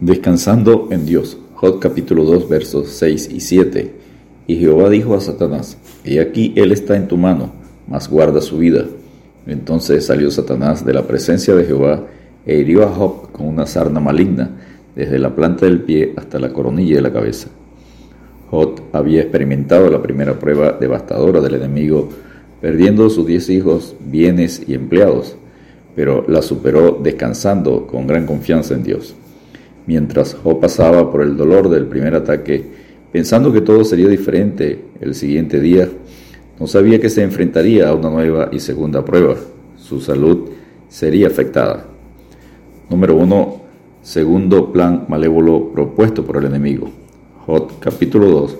Descansando en Dios. Job capítulo 2 versos 6 y 7. Y Jehová dijo a Satanás, He aquí él está en tu mano, mas guarda su vida. Entonces salió Satanás de la presencia de Jehová e hirió a Job con una sarna maligna, desde la planta del pie hasta la coronilla de la cabeza. Job había experimentado la primera prueba devastadora del enemigo, perdiendo sus diez hijos, bienes y empleados, pero la superó descansando con gran confianza en Dios. Mientras Job pasaba por el dolor del primer ataque, pensando que todo sería diferente el siguiente día, no sabía que se enfrentaría a una nueva y segunda prueba. Su salud sería afectada. Número 1. Segundo plan malévolo propuesto por el enemigo. Job capítulo 2,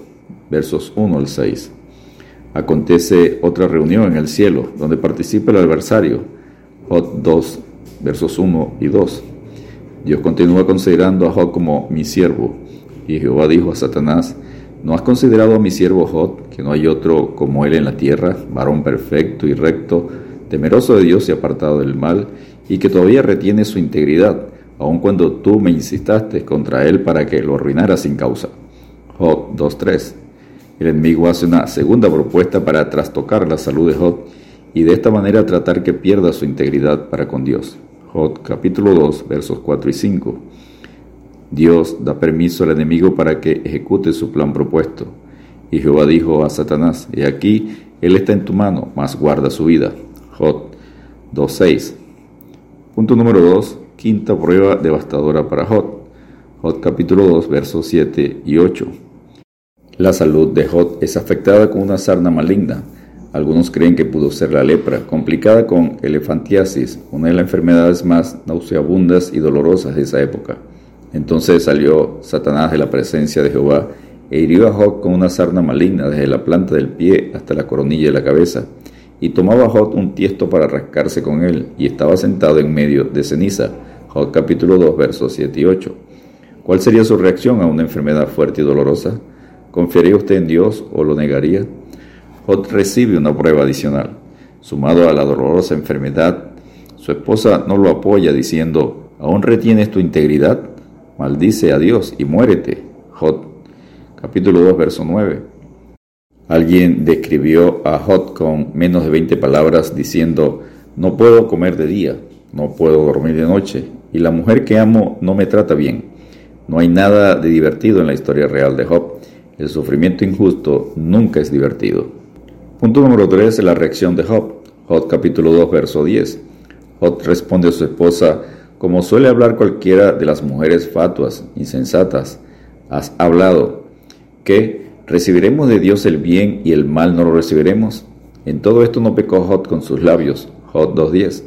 versos 1 al 6. Acontece otra reunión en el cielo donde participa el adversario. Job 2, versos 1 y 2. Dios continúa considerando a Job como mi siervo. Y Jehová dijo a Satanás, ¿no has considerado a mi siervo Job, que no hay otro como él en la tierra, varón perfecto y recto, temeroso de Dios y apartado del mal, y que todavía retiene su integridad, aun cuando tú me insistaste contra él para que lo arruinara sin causa? Job 2.3. El enemigo hace una segunda propuesta para trastocar la salud de Job y de esta manera tratar que pierda su integridad para con Dios. Job capítulo 2 versos 4 y 5. Dios da permiso al enemigo para que ejecute su plan propuesto. Y Jehová dijo a Satanás, He aquí, él está en tu mano, mas guarda su vida. Job 2.6. Punto número 2. Quinta prueba devastadora para Job. Job capítulo 2 versos 7 y 8. La salud de Job es afectada con una sarna maligna algunos creen que pudo ser la lepra, complicada con elefantiasis, una de las enfermedades más nauseabundas y dolorosas de esa época. Entonces salió Satanás de la presencia de Jehová e hirió a Job con una sarna maligna desde la planta del pie hasta la coronilla de la cabeza. Y tomaba Job un tiesto para rascarse con él, y estaba sentado en medio de ceniza. Job capítulo 2, versos 7 y 8. ¿Cuál sería su reacción a una enfermedad fuerte y dolorosa? ¿Confiaría usted en Dios o lo negaría? Job recibe una prueba adicional. Sumado a la dolorosa enfermedad, su esposa no lo apoya diciendo, ¿aún retienes tu integridad? Maldice a Dios y muérete. Job, capítulo 2, verso 9. Alguien describió a Job con menos de 20 palabras diciendo, no puedo comer de día, no puedo dormir de noche, y la mujer que amo no me trata bien. No hay nada de divertido en la historia real de Job. El sufrimiento injusto nunca es divertido. Punto número 3. La reacción de Job. Job capítulo 2, verso 10. Job responde a su esposa, como suele hablar cualquiera de las mujeres fatuas, insensatas. Has hablado que recibiremos de Dios el bien y el mal no lo recibiremos. En todo esto no pecó Job con sus labios. Job 2.10.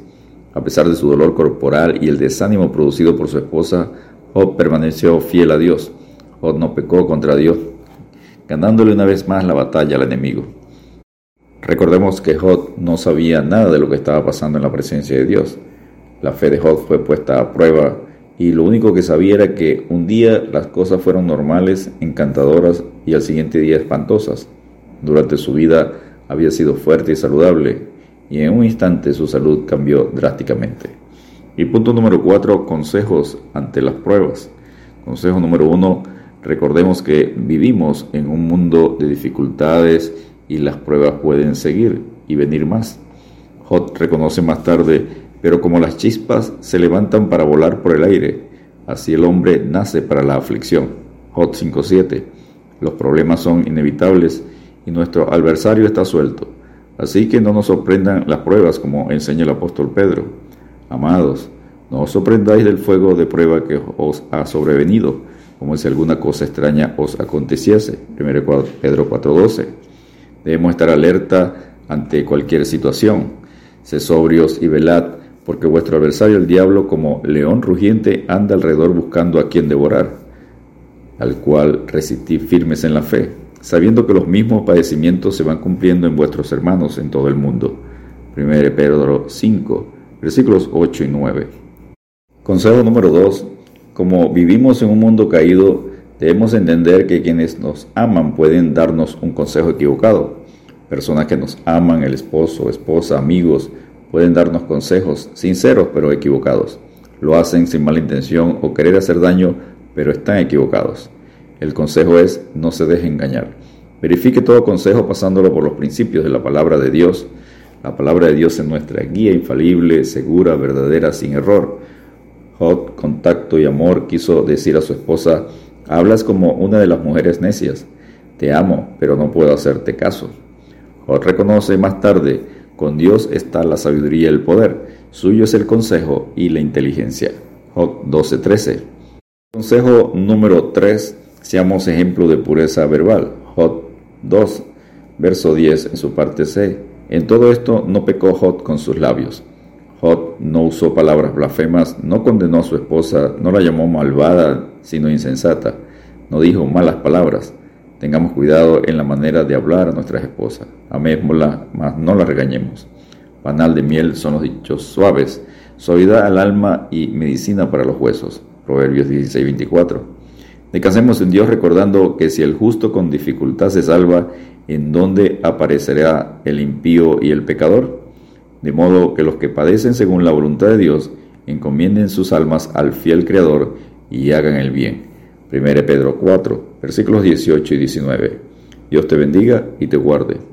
A pesar de su dolor corporal y el desánimo producido por su esposa, Job permaneció fiel a Dios. Job no pecó contra Dios, ganándole una vez más la batalla al enemigo. Recordemos que Job no sabía nada de lo que estaba pasando en la presencia de Dios. La fe de Job fue puesta a prueba y lo único que sabía era que un día las cosas fueron normales, encantadoras y al siguiente día espantosas. Durante su vida había sido fuerte y saludable y en un instante su salud cambió drásticamente. Y punto número cuatro, consejos ante las pruebas. Consejo número uno, recordemos que vivimos en un mundo de dificultades y las pruebas pueden seguir y venir más. Job reconoce más tarde, pero como las chispas se levantan para volar por el aire, así el hombre nace para la aflicción. Job 5.7. Los problemas son inevitables y nuestro adversario está suelto. Así que no nos sorprendan las pruebas como enseña el apóstol Pedro. Amados, no os sorprendáis del fuego de prueba que os ha sobrevenido, como si alguna cosa extraña os aconteciese. 1 Pedro 4.12. Debemos estar alerta ante cualquier situación. Sé sobrios y velad, porque vuestro adversario el diablo, como león rugiente, anda alrededor buscando a quien devorar, al cual resistid firmes en la fe, sabiendo que los mismos padecimientos se van cumpliendo en vuestros hermanos en todo el mundo. 1 Pedro 5, versículos 8 y 9. Consejo número 2. Como vivimos en un mundo caído, Debemos entender que quienes nos aman pueden darnos un consejo equivocado. Personas que nos aman, el esposo, esposa, amigos, pueden darnos consejos sinceros pero equivocados. Lo hacen sin mala intención o querer hacer daño pero están equivocados. El consejo es no se deje engañar. Verifique todo consejo pasándolo por los principios de la palabra de Dios. La palabra de Dios es nuestra guía infalible, segura, verdadera, sin error. Hot, contacto y amor, quiso decir a su esposa, hablas como una de las mujeres necias. Te amo, pero no puedo hacerte caso. Hot reconoce más tarde, con Dios está la sabiduría y el poder, suyo es el consejo y la inteligencia. Hot 12:13. Consejo número 3. Seamos ejemplo de pureza verbal. Hot 2, verso 10 en su parte C. En todo esto no pecó Hot con sus labios. Hot no usó palabras blasfemas, no condenó a su esposa, no la llamó malvada, sino insensata. No dijo malas palabras. Tengamos cuidado en la manera de hablar a nuestras esposas. Amémosla, mas no la regañemos. Panal de miel son los dichos suaves, suavidad al alma y medicina para los huesos. Proverbios 16, 24. Descansemos en Dios recordando que si el justo con dificultad se salva, ¿en dónde aparecerá el impío y el pecador? De modo que los que padecen según la voluntad de Dios encomienden sus almas al fiel Creador y hagan el bien. 1 Pedro 4, versículos 18 y 19. Dios te bendiga y te guarde.